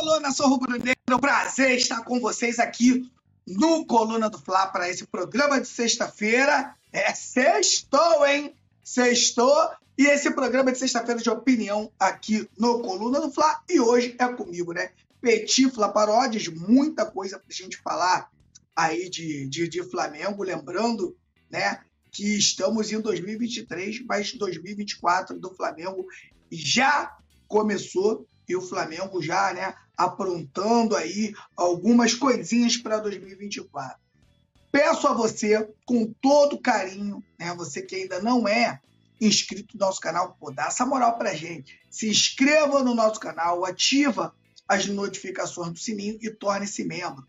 Alô, nação rubro-negra, é um prazer estar com vocês aqui no Coluna do Fla para esse programa de sexta-feira. É sextou, hein? Sextou. E esse programa de sexta-feira de opinião aqui no Coluna do Fla. E hoje é comigo, né? Petit Fla Paródias, muita coisa para a gente falar aí de, de, de Flamengo. Lembrando, né? Que estamos em 2023, mas 2024 do Flamengo já começou e o Flamengo já, né, aprontando aí algumas coisinhas para 2024. Peço a você, com todo carinho, né, você que ainda não é inscrito no nosso canal, pô, dá essa moral pra gente. Se inscreva no nosso canal, ativa as notificações do sininho e torne-se membro.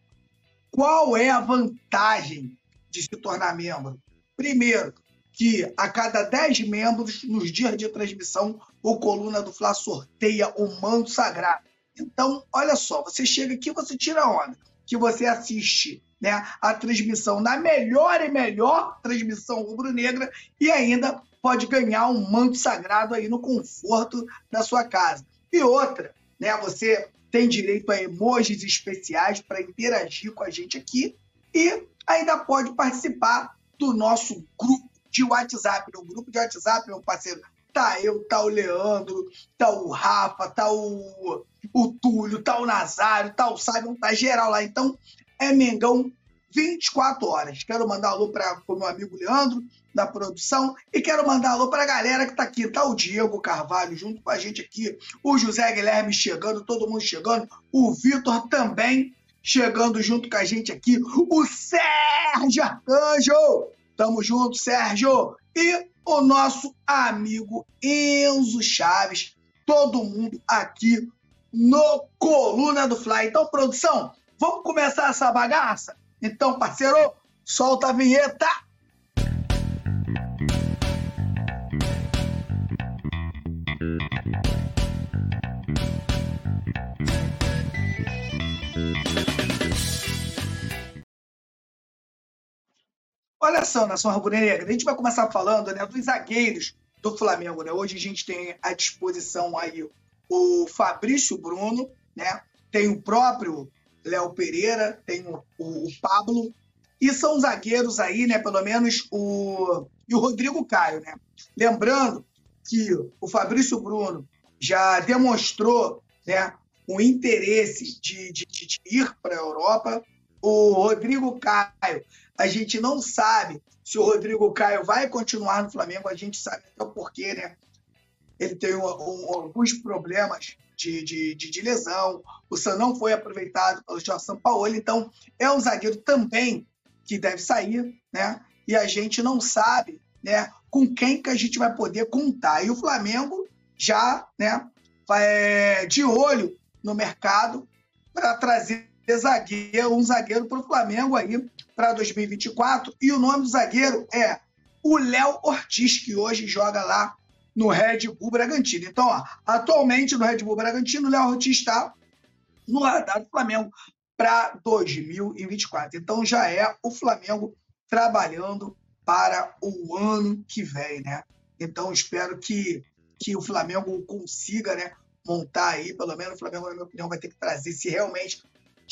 Qual é a vantagem de se tornar membro? Primeiro, que a cada 10 membros, nos dias de transmissão, o Coluna do Fla sorteia o manto sagrado. Então, olha só, você chega aqui, você tira onda, que você assiste né, a transmissão na melhor e melhor transmissão rubro-negra e ainda pode ganhar um manto sagrado aí no conforto da sua casa. E outra, né, você tem direito a emojis especiais para interagir com a gente aqui e ainda pode participar do nosso grupo de WhatsApp. No grupo de WhatsApp, meu parceiro, tá eu, tá o Leandro, tá o Rafa, tá o, o Túlio, tá o Nazário, tá o Simon, tá geral lá. Então, é Mengão 24 horas. Quero mandar alô para o meu amigo Leandro, da produção, e quero mandar alô para a galera que tá aqui. Tá o Diego Carvalho junto com a gente aqui, o José Guilherme chegando, todo mundo chegando, o Vitor também chegando junto com a gente aqui, o Sérgio Arcanjo Tamo junto, Sérgio. E o nosso amigo Enzo Chaves. Todo mundo aqui no Coluna do Fly. Então, produção, vamos começar essa bagaça? Então, parceiro, solta a vinheta. Olha só, nação rubro-negra, a gente vai começar falando né, dos zagueiros do Flamengo. Né? Hoje a gente tem à disposição aí o Fabrício Bruno, né? tem o próprio Léo Pereira, tem o, o, o, Pablo, e são zagueiros aí, né? Pelo menos o. E o Rodrigo Caio, né? Lembrando que o Fabrício Bruno já demonstrou né, o interesse de, de, de ir para a Europa. O Rodrigo Caio a gente não sabe se o Rodrigo Caio vai continuar no Flamengo, a gente sabe até o porquê, né? Ele tem um, um, alguns problemas de, de, de, de, lesão, o Sam não foi aproveitado pelo Jorge Sampaoli, então é um zagueiro também que deve sair, né? E a gente não sabe, né, com quem que a gente vai poder contar. E o Flamengo já, né, vai de olho no mercado para trazer zagueiro, um zagueiro para o Flamengo aí para 2024. E o nome do zagueiro é o Léo Ortiz, que hoje joga lá no Red Bull Bragantino. Então, ó, atualmente no Red Bull Bragantino, o Léo Ortiz está no radar do Flamengo para 2024. Então já é o Flamengo trabalhando para o ano que vem, né? Então espero que, que o Flamengo consiga, né, montar aí, pelo menos o Flamengo, na minha opinião, vai ter que trazer se realmente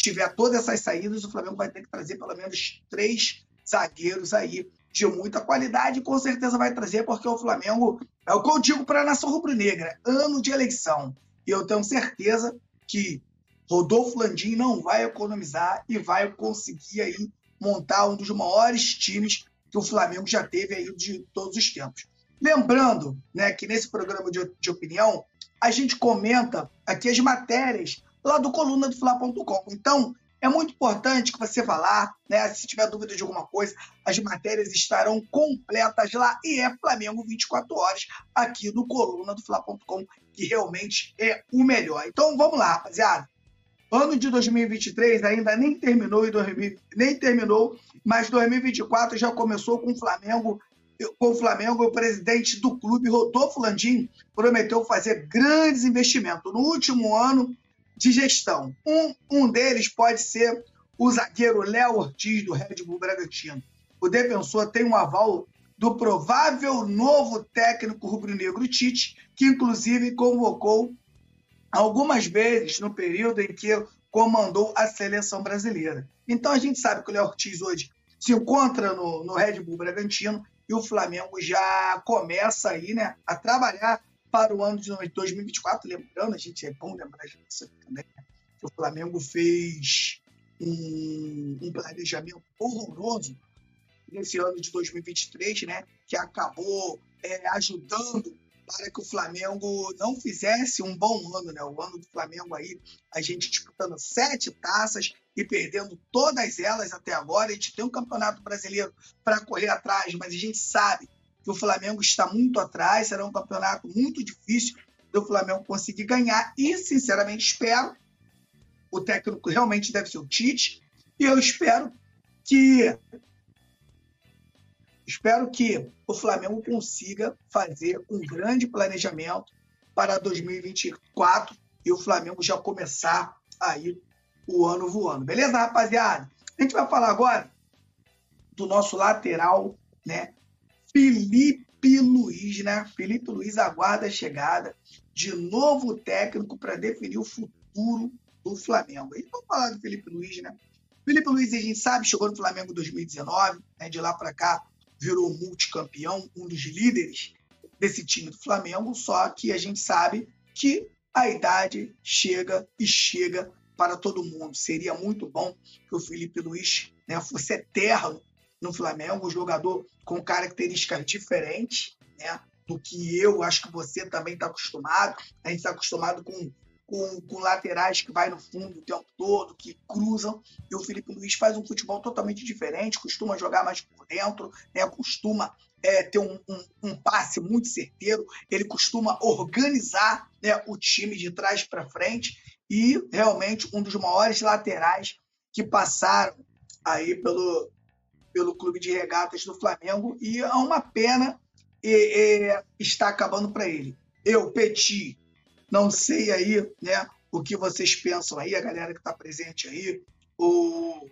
tiver todas essas saídas, o Flamengo vai ter que trazer pelo menos três zagueiros aí de muita qualidade, com certeza vai trazer, porque o Flamengo é o que eu digo para a nação rubro-negra: ano de eleição. E eu tenho certeza que Rodolfo Landim não vai economizar e vai conseguir aí montar um dos maiores times que o Flamengo já teve aí de todos os tempos. Lembrando né, que nesse programa de, de opinião, a gente comenta aqui as matérias lá do coluna do Fla.com. Então, é muito importante que você vá lá, né? Se tiver dúvida de alguma coisa, as matérias estarão completas lá e é Flamengo 24 horas aqui no coluna do Fla.com, que realmente é o melhor. Então vamos lá, rapaziada. Ano de 2023 ainda nem terminou e 2000, nem terminou, mas 2024 já começou com o Flamengo com o Flamengo, o presidente do clube, Rodolfo Landim, prometeu fazer grandes investimentos. No último ano, de gestão. Um, um deles pode ser o zagueiro Léo Ortiz, do Red Bull Bragantino. O defensor tem um aval do provável novo técnico rubro-negro Tite, que inclusive convocou algumas vezes no período em que comandou a seleção brasileira. Então a gente sabe que o Léo Ortiz hoje se encontra no, no Red Bull Bragantino e o Flamengo já começa aí, né, a trabalhar para o ano de 2024. Lembrando, a gente é bom lembrar disso também, né, o Flamengo fez um, um planejamento horroroso nesse ano de 2023, né, que acabou é, ajudando para que o Flamengo não fizesse um bom ano, né? O ano do Flamengo aí, a gente disputando sete taças e perdendo todas elas até agora. A gente tem um campeonato brasileiro para correr atrás, mas a gente sabe que o Flamengo está muito atrás. Será um campeonato muito difícil do Flamengo conseguir ganhar. E, sinceramente, espero. O técnico realmente deve ser o Tite. E eu espero que Espero que o Flamengo consiga fazer um grande planejamento para 2024 e o Flamengo já começar aí o ano voando. Beleza, rapaziada? A gente vai falar agora do nosso lateral, né? Felipe Luiz, né? Felipe Luiz aguarda a chegada de novo técnico para definir o futuro do Flamengo. E vamos falar do Felipe Luiz, né? Felipe Luiz, a gente sabe, chegou no Flamengo em 2019, né? De lá para cá, virou multicampeão, um dos líderes desse time do Flamengo, só que a gente sabe que a idade chega e chega para todo mundo. Seria muito bom que o Felipe Luiz né, fosse eterno no Flamengo, um jogador com características diferentes né, do que eu, acho que você também está acostumado. A gente está acostumado com com, com, laterais que vai no fundo o tempo todo, que cruzam. E o Felipe Luiz faz um futebol totalmente diferente, costuma jogar mais por dentro, né? costuma é, ter um, um, um, passe muito certeiro, ele costuma organizar né, o time de trás para frente e realmente um dos maiores laterais que passaram aí pelo, pelo clube de regatas do Flamengo e é uma pena e, e, está acabando para ele. Eu, Petit, não sei aí, né, o que vocês pensam aí, a galera que está presente aí, o,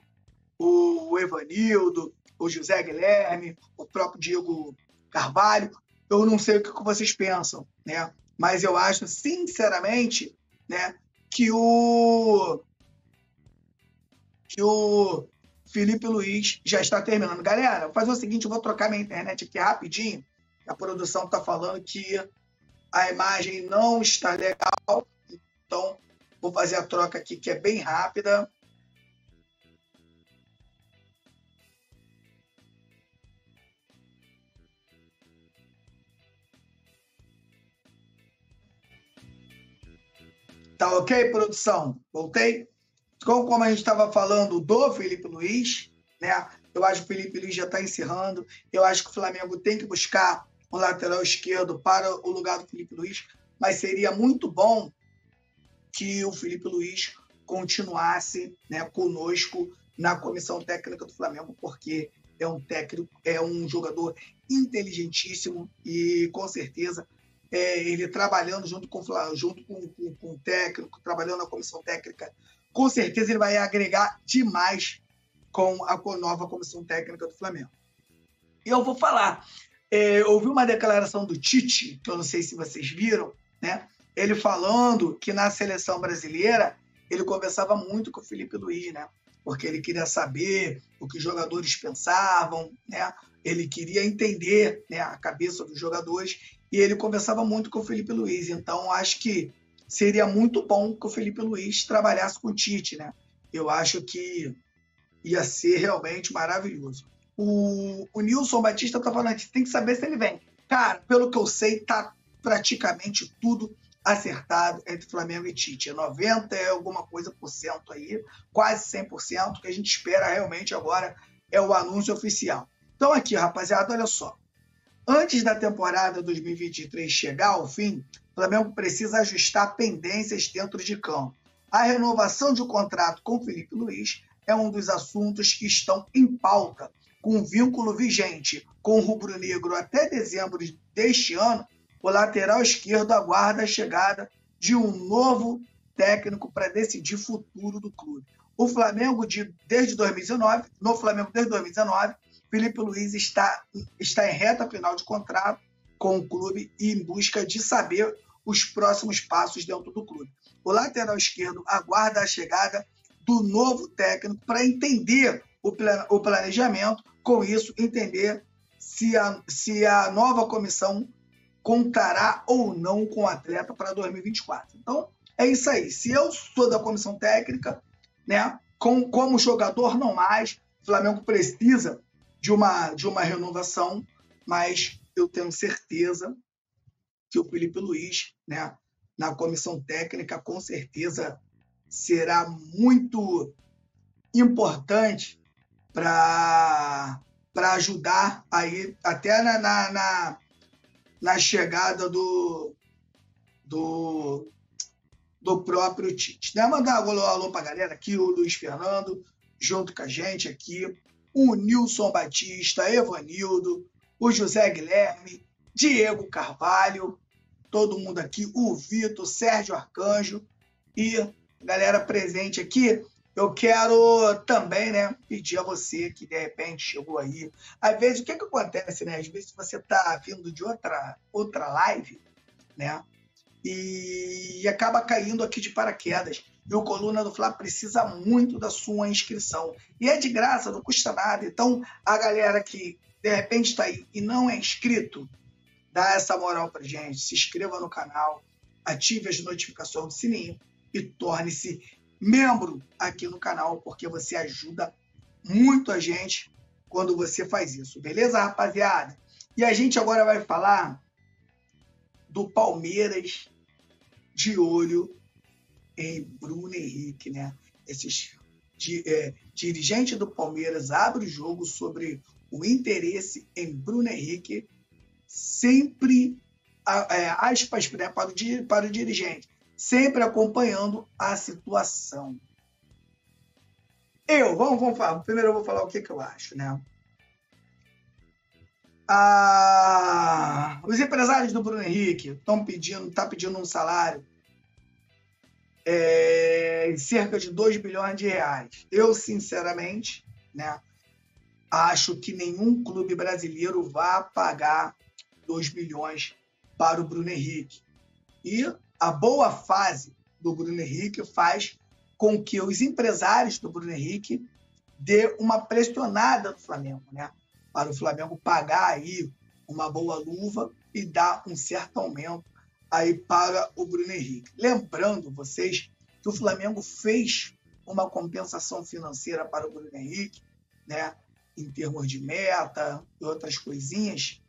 o Evanildo, o José Guilherme, o próprio Diego Carvalho. Eu não sei o que vocês pensam, né? Mas eu acho, sinceramente, né, que o que o Felipe Luiz já está terminando. Galera, vou fazer o seguinte, eu vou trocar minha internet aqui rapidinho. A produção está falando que a imagem não está legal, então vou fazer a troca aqui que é bem rápida. Tá ok, produção? Voltei? Como, como a gente estava falando do Felipe Luiz, né? Eu acho que o Felipe Luiz já está encerrando. Eu acho que o Flamengo tem que buscar um lateral esquerdo para o lugar do Felipe Luiz, mas seria muito bom que o Felipe Luiz continuasse né, conosco na comissão técnica do Flamengo, porque é um técnico, é um jogador inteligentíssimo e com certeza é, ele trabalhando junto com junto com, com, com, o técnico, trabalhando na comissão técnica, com certeza ele vai agregar demais com a nova comissão técnica do Flamengo. E eu vou falar, é, ouvi uma declaração do Tite, que eu não sei se vocês viram, né? Ele falando que na seleção brasileira ele conversava muito com o Felipe Luiz, né? Porque ele queria saber o que os jogadores pensavam, né? Ele queria entender né, a cabeça dos jogadores e ele conversava muito com o Felipe Luiz. Então, acho que seria muito bom que o Felipe Luiz trabalhasse com o Tite, né? Eu acho que ia ser realmente maravilhoso o, o Nilson Batista tá falando que tem que saber se ele vem. Cara, pelo que eu sei, tá praticamente tudo acertado entre Flamengo e Tite. 90 é alguma coisa por cento aí, quase 100%. O que a gente espera realmente agora é o anúncio oficial. Então aqui, rapaziada, olha só. Antes da temporada 2023 chegar ao fim, o Flamengo precisa ajustar pendências dentro de campo. A renovação de contrato com Felipe Luiz é um dos assuntos que estão em pauta com vínculo vigente com o rubro-negro até dezembro deste ano, o lateral esquerdo aguarda a chegada de um novo técnico para decidir o futuro do clube. O Flamengo, de, desde 2019, no Flamengo desde 2019, Felipe Luiz está, está em reta final de contrato com o clube e em busca de saber os próximos passos dentro do clube. o lateral esquerdo aguarda a chegada do novo técnico para entender o planejamento, com isso entender se a, se a nova comissão contará ou não com o atleta para 2024. Então, é isso aí. Se eu sou da comissão técnica, né, com, como jogador não mais, o Flamengo precisa de uma, de uma renovação, mas eu tenho certeza que o Felipe Luiz, né, na comissão técnica, com certeza será muito importante para ajudar aí, até na, na, na, na chegada do, do, do próprio Tite. Né? Mandar um alô, alô para a galera aqui, o Luiz Fernando, junto com a gente aqui, o Nilson Batista, Evanildo, o José Guilherme, Diego Carvalho, todo mundo aqui, o Vitor, Sérgio Arcanjo e galera presente aqui. Eu quero também, né, pedir a você que de repente chegou aí. Às vezes, o que, que acontece, né? Às vezes você está vindo de outra, outra live, né? E, e acaba caindo aqui de paraquedas. E o Coluna do Fla precisa muito da sua inscrição. E é de graça, não custa nada. Então, a galera que de repente está aí e não é inscrito, dá essa moral para gente. Se inscreva no canal, ative as notificações do sininho e torne-se membro aqui no canal, porque você ajuda muito a gente quando você faz isso. Beleza, rapaziada? E a gente agora vai falar do Palmeiras de olho em Bruno Henrique, né? Esses di, é, dirigente do Palmeiras abre o jogo sobre o interesse em Bruno Henrique, sempre é, aspas né, para, o, para o dirigente, sempre acompanhando a situação. Eu, vamos, vamos falar. Primeiro eu vou falar o que, que eu acho, né? Ah, os empresários do Bruno Henrique estão pedindo, tá pedindo um salário é, cerca de 2 bilhões de reais. Eu, sinceramente, né, acho que nenhum clube brasileiro vá pagar 2 bilhões para o Bruno Henrique. E a boa fase do Bruno Henrique faz com que os empresários do Bruno Henrique dê uma pressionada no Flamengo, né? Para o Flamengo pagar aí uma boa luva e dar um certo aumento aí para o Bruno Henrique. Lembrando vocês que o Flamengo fez uma compensação financeira para o Bruno Henrique, né? Em termos de meta e outras coisinhas,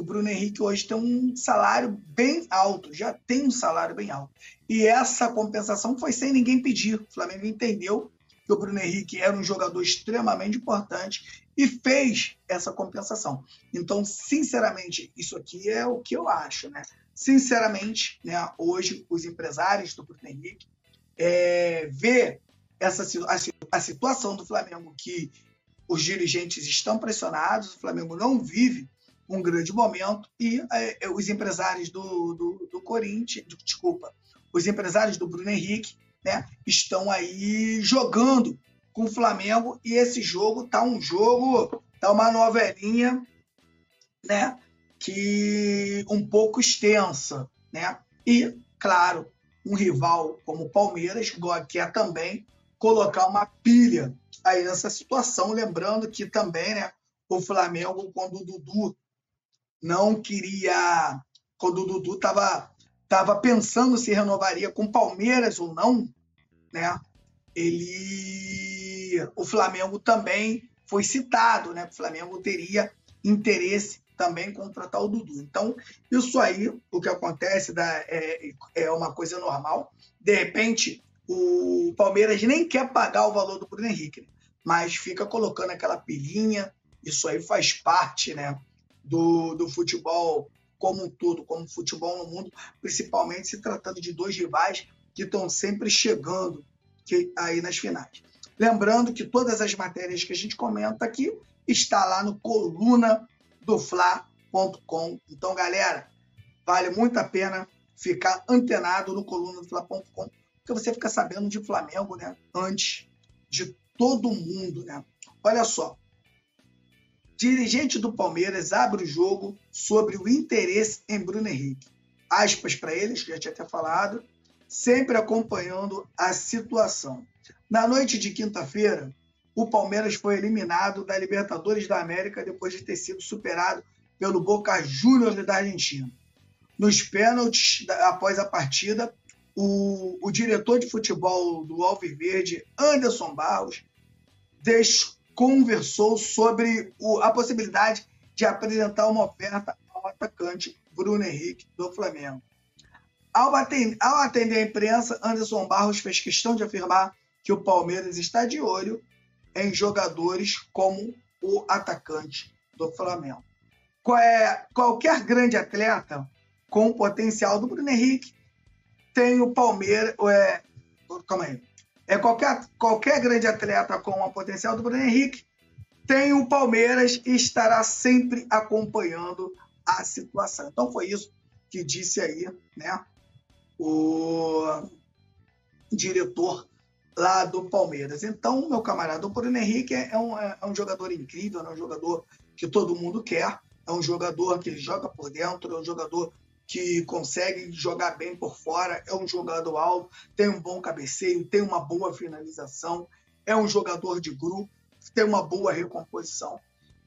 o Bruno Henrique hoje tem um salário bem alto, já tem um salário bem alto. E essa compensação foi sem ninguém pedir. O Flamengo entendeu que o Bruno Henrique era um jogador extremamente importante e fez essa compensação. Então, sinceramente, isso aqui é o que eu acho, né? Sinceramente, né, hoje os empresários do Bruno Henrique é, vê essa a, a situação do Flamengo que os dirigentes estão pressionados, o Flamengo não vive um grande momento e é, é, os empresários do, do, do Corinthians, desculpa, os empresários do Bruno Henrique, né, estão aí jogando com o Flamengo e esse jogo tá um jogo, tá uma novelinha, né, que um pouco extensa, né? E claro, um rival como o Palmeiras quer também colocar uma pilha aí nessa situação, lembrando que também, né, o Flamengo quando o Dudu não queria. Quando o Dudu estava tava pensando se renovaria com Palmeiras ou não, né? Ele, o Flamengo também foi citado, né? O Flamengo teria interesse também contratar o Dudu. Então, isso aí, o que acontece da, é, é uma coisa normal. De repente, o Palmeiras nem quer pagar o valor do Bruno Henrique, mas fica colocando aquela pilhinha. Isso aí faz parte, né? Do, do futebol como um todo, como futebol no mundo, principalmente se tratando de dois rivais que estão sempre chegando que, aí nas finais. Lembrando que todas as matérias que a gente comenta aqui está lá no coluna do Fla.com. Então, galera, vale muito a pena ficar antenado no coluna do Fla.com, porque você fica sabendo de Flamengo, né? Antes de todo mundo, né? Olha só, dirigente do Palmeiras abre o jogo sobre o interesse em Bruno Henrique. Aspas para eles, que já tinha até falado. sempre acompanhando a situação. Na noite de quinta-feira, o Palmeiras foi eliminado da Libertadores da América depois de ter sido superado pelo Boca Juniors da Argentina. Nos pênaltis, após a partida, o, o diretor de futebol do Alviverde, Anderson Barros, conversou sobre o, a possibilidade de apresentar uma oferta ao atacante Bruno Henrique do Flamengo. Ao atender, ao atender a imprensa, Anderson Barros fez questão de afirmar que o Palmeiras está de olho em jogadores como o atacante do Flamengo. É, qualquer grande atleta com o potencial do Bruno Henrique tem o Palmeiras. É, calma aí. É qualquer, qualquer grande atleta com o potencial do Bruno Henrique tem o Palmeiras e estará sempre acompanhando a situação. Então foi isso que disse aí, né? O diretor lá do Palmeiras. Então, meu camarada, o Bruno Henrique é um, é um jogador incrível, é um jogador que todo mundo quer, é um jogador que joga por dentro, é um jogador que consegue jogar bem por fora, é um jogador alto, tem um bom cabeceio, tem uma boa finalização, é um jogador de grupo, tem uma boa recomposição.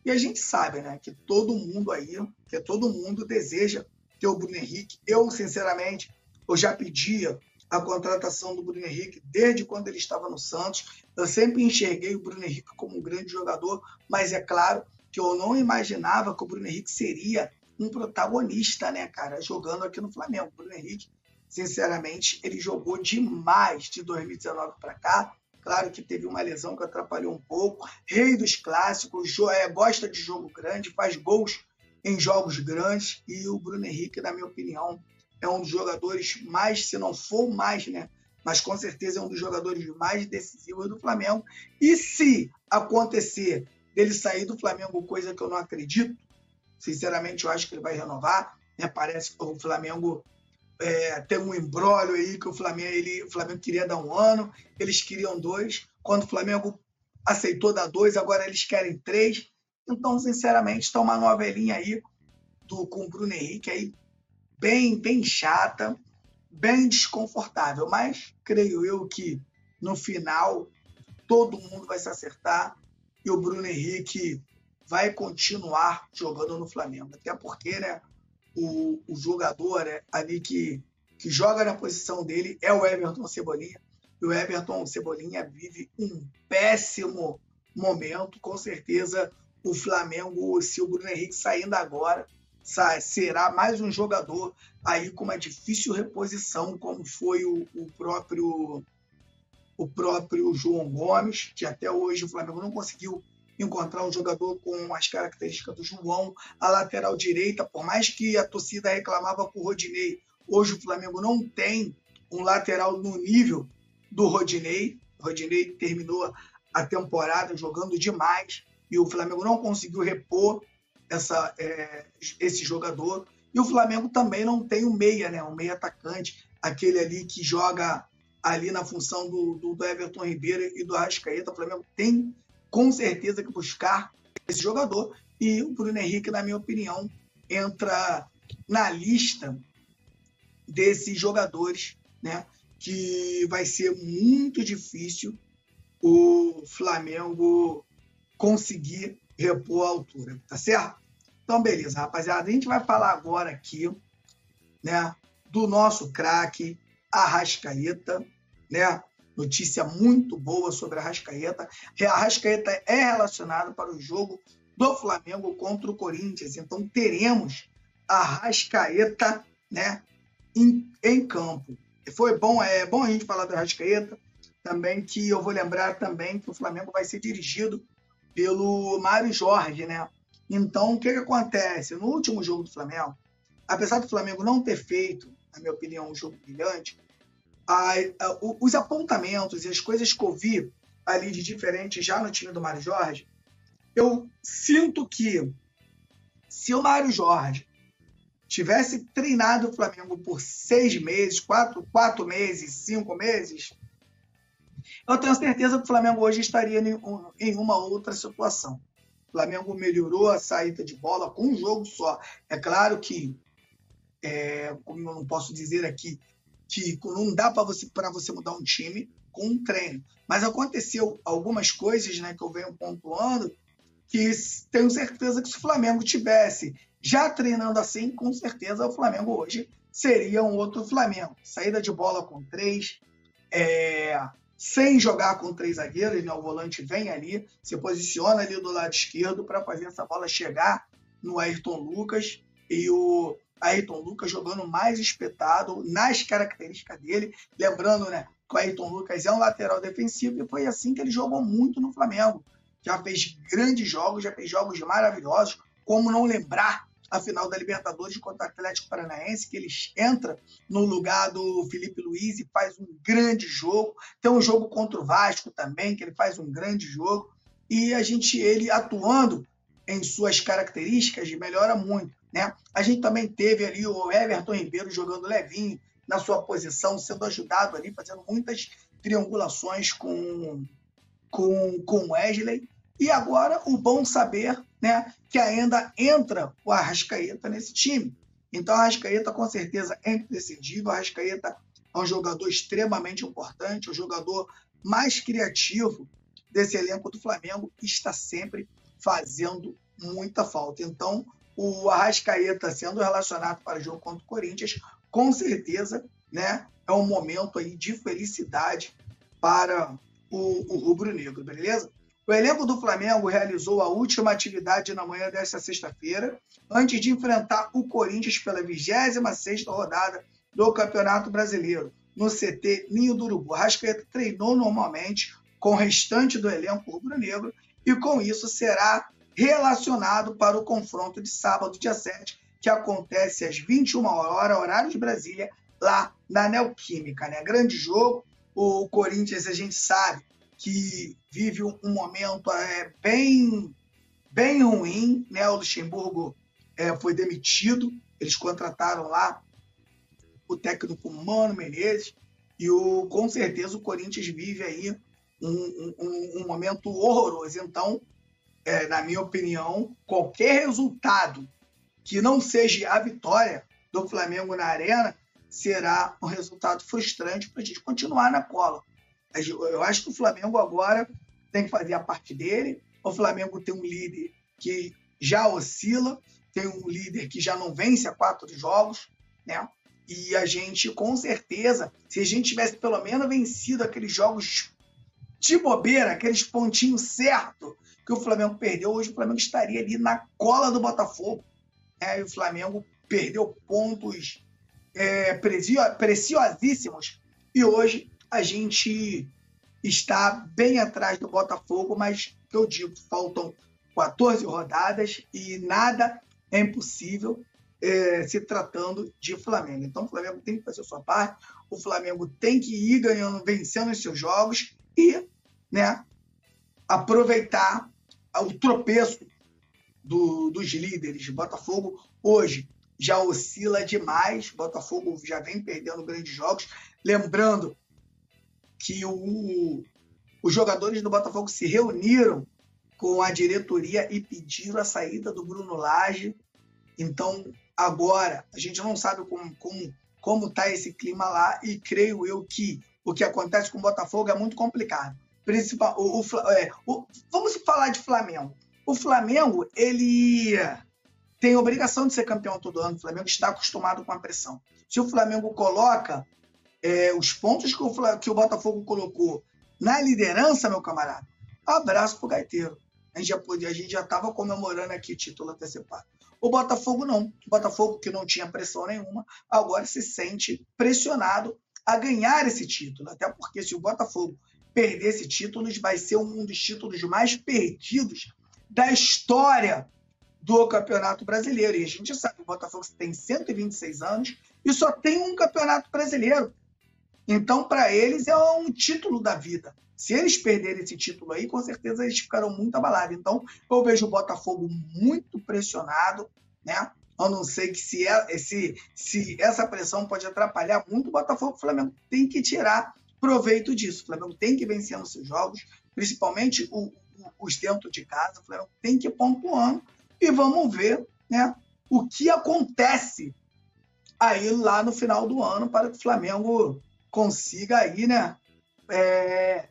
E a gente sabe, né, que todo mundo aí, que todo mundo deseja ter o Bruno Henrique. Eu, sinceramente, eu já pedia a contratação do Bruno Henrique desde quando ele estava no Santos. Eu sempre enxerguei o Bruno Henrique como um grande jogador, mas é claro que eu não imaginava que o Bruno Henrique seria um protagonista, né, cara, jogando aqui no Flamengo. Bruno Henrique, sinceramente, ele jogou demais de 2019 para cá. Claro que teve uma lesão que atrapalhou um pouco. Rei dos clássicos, é, gosta de jogo grande, faz gols em jogos grandes. E o Bruno Henrique, na minha opinião, é um dos jogadores mais, se não for mais, né? Mas com certeza é um dos jogadores mais decisivos do Flamengo. E se acontecer dele sair do Flamengo, coisa que eu não acredito, sinceramente eu acho que ele vai renovar. Né? Parece que o Flamengo é, tem um embrólio aí que o Flamengo, ele, o Flamengo queria dar um ano, eles queriam dois. Quando o Flamengo aceitou dar dois, agora eles querem três. Então, sinceramente, está uma novelinha aí do, com o Bruno Henrique aí bem, bem chata, bem desconfortável. Mas creio eu que no final todo mundo vai se acertar e o Bruno Henrique vai continuar jogando no Flamengo. Até porque, né? o, o jogador né, ali que, que joga na posição dele é o Everton Cebolinha. E o Everton Cebolinha vive um péssimo momento. Com certeza, o Flamengo, se o Bruno Henrique saindo agora, será mais um jogador aí com uma difícil reposição, como foi o, o próprio o próprio João Gomes, que até hoje o Flamengo não conseguiu encontrar um jogador com as características do João, a lateral direita, por mais que a torcida reclamava o Rodinei, hoje o Flamengo não tem um lateral no nível do Rodinei. O Rodinei terminou a temporada jogando demais e o Flamengo não conseguiu repor essa, é, esse jogador. E o Flamengo também não tem um meia, né? um meia atacante, aquele ali que joga ali na função do, do, do Everton Ribeiro e do Arrascaeta. O Flamengo tem com certeza que buscar esse jogador. E o Bruno Henrique, na minha opinião, entra na lista desses jogadores, né? Que vai ser muito difícil o Flamengo conseguir repor a altura, tá certo? Então, beleza, rapaziada. A gente vai falar agora aqui, né, do nosso craque Arrascaeta, né? Notícia muito boa sobre a Rascaeta. A Rascaeta é relacionado para o jogo do Flamengo contra o Corinthians. Então teremos a Rascaeta né, em, em campo. Foi bom, é bom a gente falar da Rascaeta. Também que eu vou lembrar também que o Flamengo vai ser dirigido pelo Mário Jorge, né? Então, o que, que acontece? No último jogo do Flamengo, apesar do Flamengo não ter feito, na minha opinião, um jogo brilhante, a, a, os apontamentos e as coisas que eu vi ali de diferente já no time do Mário Jorge, eu sinto que se o Mário Jorge tivesse treinado o Flamengo por seis meses, quatro, quatro meses, cinco meses, eu tenho certeza que o Flamengo hoje estaria em, em uma outra situação. O Flamengo melhorou a saída de bola com um jogo só. É claro que, é, como eu não posso dizer aqui que não dá para você, você mudar um time com um treino. Mas aconteceu algumas coisas né, que eu venho pontuando que tenho certeza que se o Flamengo tivesse já treinando assim, com certeza o Flamengo hoje seria um outro Flamengo. Saída de bola com três, é, sem jogar com três zagueiros, né? o volante vem ali, se posiciona ali do lado esquerdo para fazer essa bola chegar no Ayrton Lucas e o Ayrton Lucas jogando mais espetado nas características dele. Lembrando né, que o Ayrton Lucas é um lateral defensivo e foi assim que ele jogou muito no Flamengo. Já fez grandes jogos, já fez jogos maravilhosos. Como não lembrar a final da Libertadores contra o Atlético Paranaense, que ele entra no lugar do Felipe Luiz e faz um grande jogo. Tem um jogo contra o Vasco também, que ele faz um grande jogo. E a gente, ele atuando em suas características, melhora muito. Né? A gente também teve ali o Everton Ribeiro jogando levinho na sua posição, sendo ajudado ali, fazendo muitas triangulações com com com Wesley. E agora o bom saber né, que ainda entra o Arrascaeta nesse time. Então, o Arrascaeta, com certeza, é imprescindível. O Arrascaeta é um jogador extremamente importante, o jogador mais criativo desse elenco do Flamengo e está sempre fazendo muita falta. Então, o Arrascaeta sendo relacionado para o jogo contra o Corinthians, com certeza, né, é um momento aí de felicidade para o, o rubro-negro, beleza? O elenco do Flamengo realizou a última atividade na manhã desta sexta-feira, antes de enfrentar o Corinthians pela 26ª rodada do Campeonato Brasileiro, no CT Ninho do Urubu. Rascaeta treinou normalmente com o restante do elenco rubro-negro e com isso será relacionado para o confronto de sábado, dia 7, que acontece às 21 horas, horário de Brasília, lá na Neoquímica. Né? Grande jogo. O Corinthians, a gente sabe, que vive um, momento é, bem, bem ruim. Né? O Luxemburgo é, foi demitido, eles contrataram lá o técnico Mano Menezes, e o, com certeza o Corinthians vive aí um, um, um momento horroroso. Então, é, na minha opinião, qualquer resultado que não seja a vitória do Flamengo na Arena será um resultado frustrante para a gente continuar na cola. Eu acho que o Flamengo agora tem que fazer a parte dele. O Flamengo tem um líder que já oscila, tem um líder que já não vence a quatro jogos, né? E a gente, com certeza, se a gente tivesse pelo menos vencido aqueles jogos de bobeira, aqueles pontinhos certos que o Flamengo perdeu, hoje o Flamengo estaria ali na cola do Botafogo. Né? E o Flamengo perdeu pontos é, preciosíssimos e hoje a gente está bem atrás do Botafogo, mas eu digo, faltam 14 rodadas e nada é impossível é, se tratando de Flamengo. Então o Flamengo tem que fazer a sua parte, o Flamengo tem que ir ganhando, vencendo os seus jogos e né, aproveitar o tropeço do, dos líderes. Botafogo hoje já oscila demais, Botafogo já vem perdendo grandes jogos. Lembrando que o, os jogadores do Botafogo se reuniram com a diretoria e pediram a saída do Bruno Lage. Então, agora, a gente não sabe como como como está esse clima lá e creio eu que o que acontece com o Botafogo é muito complicado. Principal, o, o, é, o, vamos falar de Flamengo. O Flamengo, ele tem obrigação de ser campeão todo ano. O Flamengo está acostumado com a pressão. Se o Flamengo coloca é, os pontos que o, que o Botafogo colocou na liderança, meu camarada, abraço pro gaiteiro. A gente já podia, a gente já estava comemorando aqui o título antecipado. O Botafogo não. O Botafogo, que não tinha pressão nenhuma, agora se sente pressionado a ganhar esse título. Até porque se o Botafogo perder esse título, vai ser um dos títulos mais perdidos da história do Campeonato Brasileiro. E a gente sabe que o Botafogo tem 126 anos e só tem um Campeonato Brasileiro. Então, para eles, é um título da vida. Se eles perderem esse título aí, com certeza eles ficarão muito abalados. Então, eu vejo o Botafogo muito pressionado, né? Eu não sei que se, é, se, se essa pressão pode atrapalhar muito o Botafogo. O Flamengo tem que tirar proveito disso. O Flamengo tem que vencer nos seus jogos, principalmente o, o, os dentro de casa. O Flamengo tem que pontuando e vamos ver né, o que acontece aí lá no final do ano para que o Flamengo consiga aí, né, é,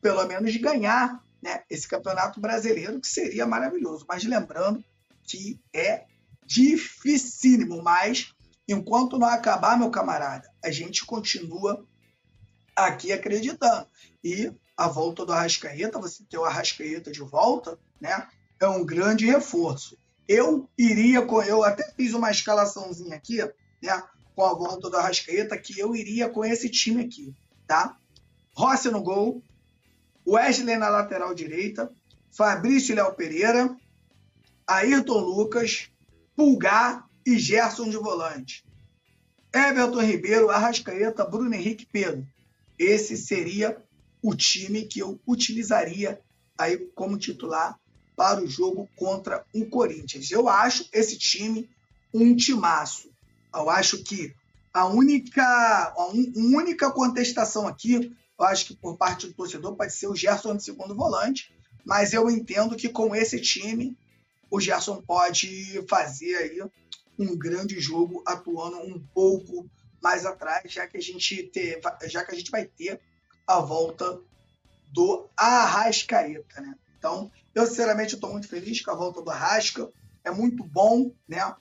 pelo menos ganhar né, esse campeonato brasileiro, que seria maravilhoso. Mas lembrando que é dificílimo, mas enquanto não acabar, meu camarada, a gente continua aqui acreditando. E a volta do Arrascaeta, você ter o Arrascaeta de volta, né, é um grande reforço. Eu iria com, eu até fiz uma escalaçãozinha aqui, né, com a volta do Arrascaeta, que eu iria com esse time aqui, tá? Rossi no gol, Wesley na lateral direita, Fabrício Léo Pereira, Ayrton Lucas, Pulgar e Gerson de volante. Everton Ribeiro, Arrascaeta, Bruno Henrique Pedro. Esse seria o time que eu utilizaria aí como titular para o jogo contra o Corinthians. Eu acho esse time um timaço. Eu acho que a única, a única contestação aqui, eu acho que por parte do torcedor pode ser o Gerson de segundo volante, mas eu entendo que com esse time o Gerson pode fazer aí um grande jogo atuando um pouco mais atrás, já que a gente ter, já que a gente vai ter a volta do Arrascaeta, né? Então, eu sinceramente estou muito feliz com a volta do Arrasca. É muito bom, né?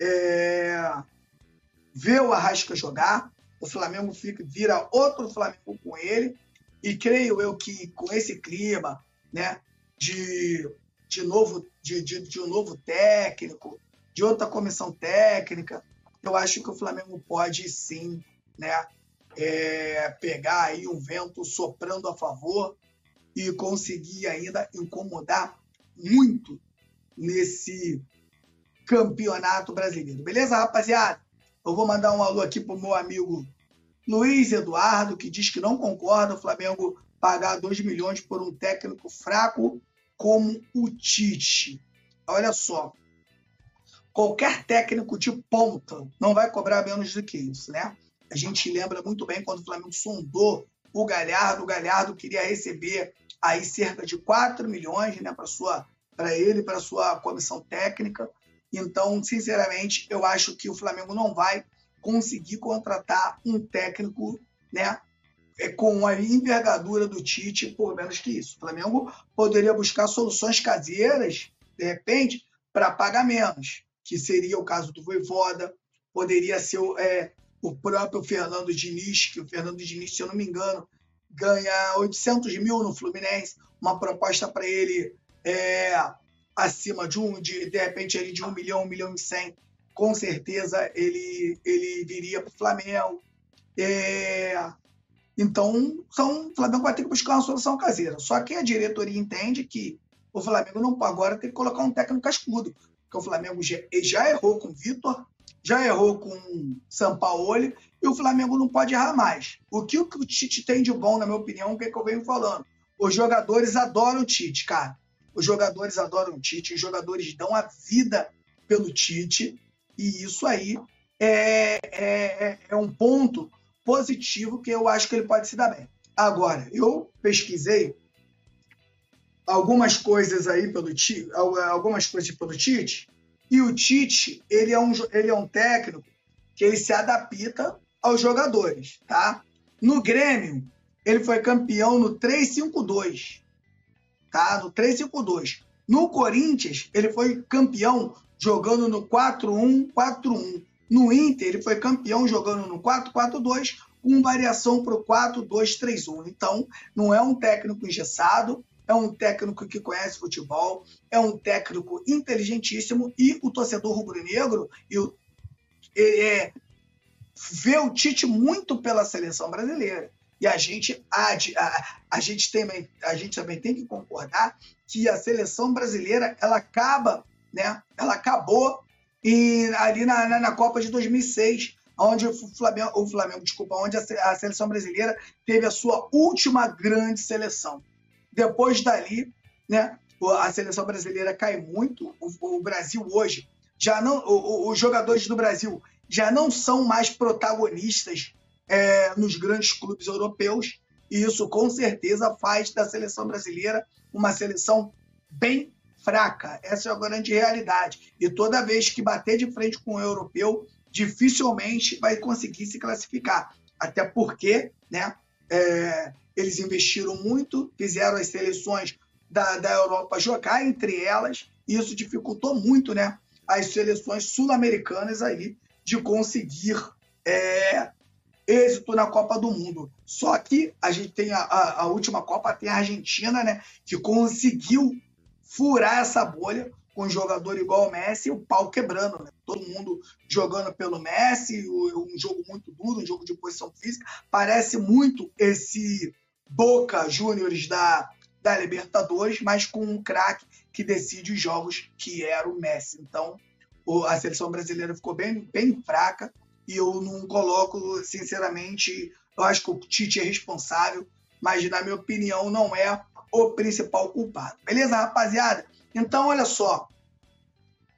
É... Ver o Arrasca jogar. O Flamengo fica, vira outro Flamengo com ele. E creio eu que com esse clima, né? De, de, novo, de, de, de um novo técnico, de outra comissão técnica, eu acho que o Flamengo pode sim, né? É, pegar aí um vento soprando a favor e conseguir ainda incomodar muito nesse campeonato brasileiro. Beleza, rapaziada? Eu vou mandar um alô aqui pro meu amigo Luiz Eduardo, que diz que não concorda o Flamengo pagar 2 milhões por um técnico fraco como o Tite. Olha só, qualquer técnico de ponta não vai cobrar menos do que isso, né? A gente lembra muito bem quando o Flamengo sondou o Galhardo, o Galhardo queria receber aí cerca de 4 milhões né, para sua para ele, para sua comissão técnica. Então, sinceramente, eu acho que o Flamengo não vai conseguir contratar um técnico, né, é, com a envergadura do Tite por menos que isso. O Flamengo poderia buscar soluções caseiras, de repente, para pagar menos, que seria o caso do Voivoda, poderia ser é, o próprio Fernando Diniz, que o Fernando Diniz, se eu não me engano, ganha 800 mil no Fluminense, uma proposta para ele é, acima de um, de, de repente, ele de um milhão, um milhão e cem, com certeza ele, ele viria para o Flamengo. É, então, são, o Flamengo vai ter que buscar uma solução caseira. Só que a diretoria entende que o Flamengo não agora tem que colocar um técnico cascudo, porque o Flamengo já, errou com o Vitor, já errou com o Sampaoli e o Flamengo não pode errar mais. O que o Tite tem de bom, na minha opinião, o que, é que eu venho falando? Os jogadores adoram o Tite, cara. Os jogadores adoram o Tite, os jogadores dão a vida pelo Tite, e isso aí é, é, é, é um ponto positivo que eu acho que ele pode se dar bem. Agora, eu pesquisei algumas coisas aí pelo Tite, algumas coisas pelo Tite, e o Tite, ele é um, ele é um técnico que ele se adapta aos jogadores, tá? No Grêmio, ele foi campeão no 3-5-2, tá? No 3-5-2. No Corinthians, ele foi campeão jogando no 4-1-4-1. No Inter, ele foi campeão jogando no 4-4-2, com variação para o 4-2-3-1. Então, não é um técnico engessado, é um técnico que conhece futebol, é um técnico inteligentíssimo e o torcedor rubro-negro e o, é, vê o Tite muito pela seleção brasileira. E a gente, a, a, a, gente tem, a gente também tem que concordar que a seleção brasileira ela acaba, né? Ela acabou e, ali na, na, na, Copa de 2006, onde o Flamengo, o Flamengo desculpa, onde a, a seleção brasileira teve a sua última grande seleção. Depois dali, né? A seleção brasileira cai muito. O, o Brasil hoje já não, o, os jogadores do Brasil já não são mais protagonistas é, nos grandes clubes europeus, e isso com certeza faz da seleção brasileira uma seleção bem fraca. Essa é a grande realidade. E toda vez que bater de frente com o europeu, dificilmente vai conseguir se classificar. Até porque né, é, eles investiram muito, fizeram as seleções da, da Europa jogar entre elas, e isso dificultou muito né, as seleções sul-americanas aí de conseguir é, êxito na Copa do Mundo. Só que a gente tem a, a, a, última Copa, tem a Argentina, né, que conseguiu furar essa bolha com um jogador igual o Messi o pau quebrando. Né? Todo mundo jogando pelo Messi, um jogo muito duro, um jogo de posição física. Parece muito esse Boca Juniors da, da Libertadores, mas com um craque que decide os jogos, que era o Messi. Então, a seleção brasileira ficou bem, bem fraca e eu não coloco, sinceramente, eu acho que o Tite é responsável, mas na minha opinião não é o principal culpado. Beleza, rapaziada? Então, olha só.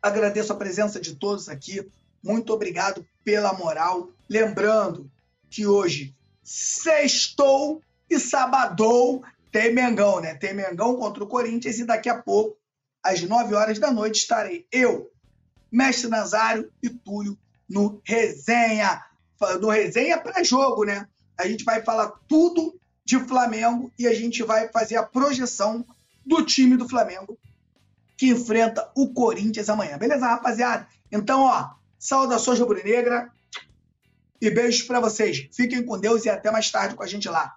Agradeço a presença de todos aqui. Muito obrigado pela moral. Lembrando que hoje sextou e sabadou tem Mengão, né? Tem Mengão contra o Corinthians e daqui a pouco, às 9 horas da noite, estarei eu, Mestre Nazário e Túlio no Resenha. No Resenha pré-jogo, né? A gente vai falar tudo de Flamengo e a gente vai fazer a projeção do time do Flamengo que enfrenta o Corinthians amanhã. Beleza, rapaziada? Então, ó, saudações rubro-negra e beijos para vocês. Fiquem com Deus e até mais tarde com a gente lá.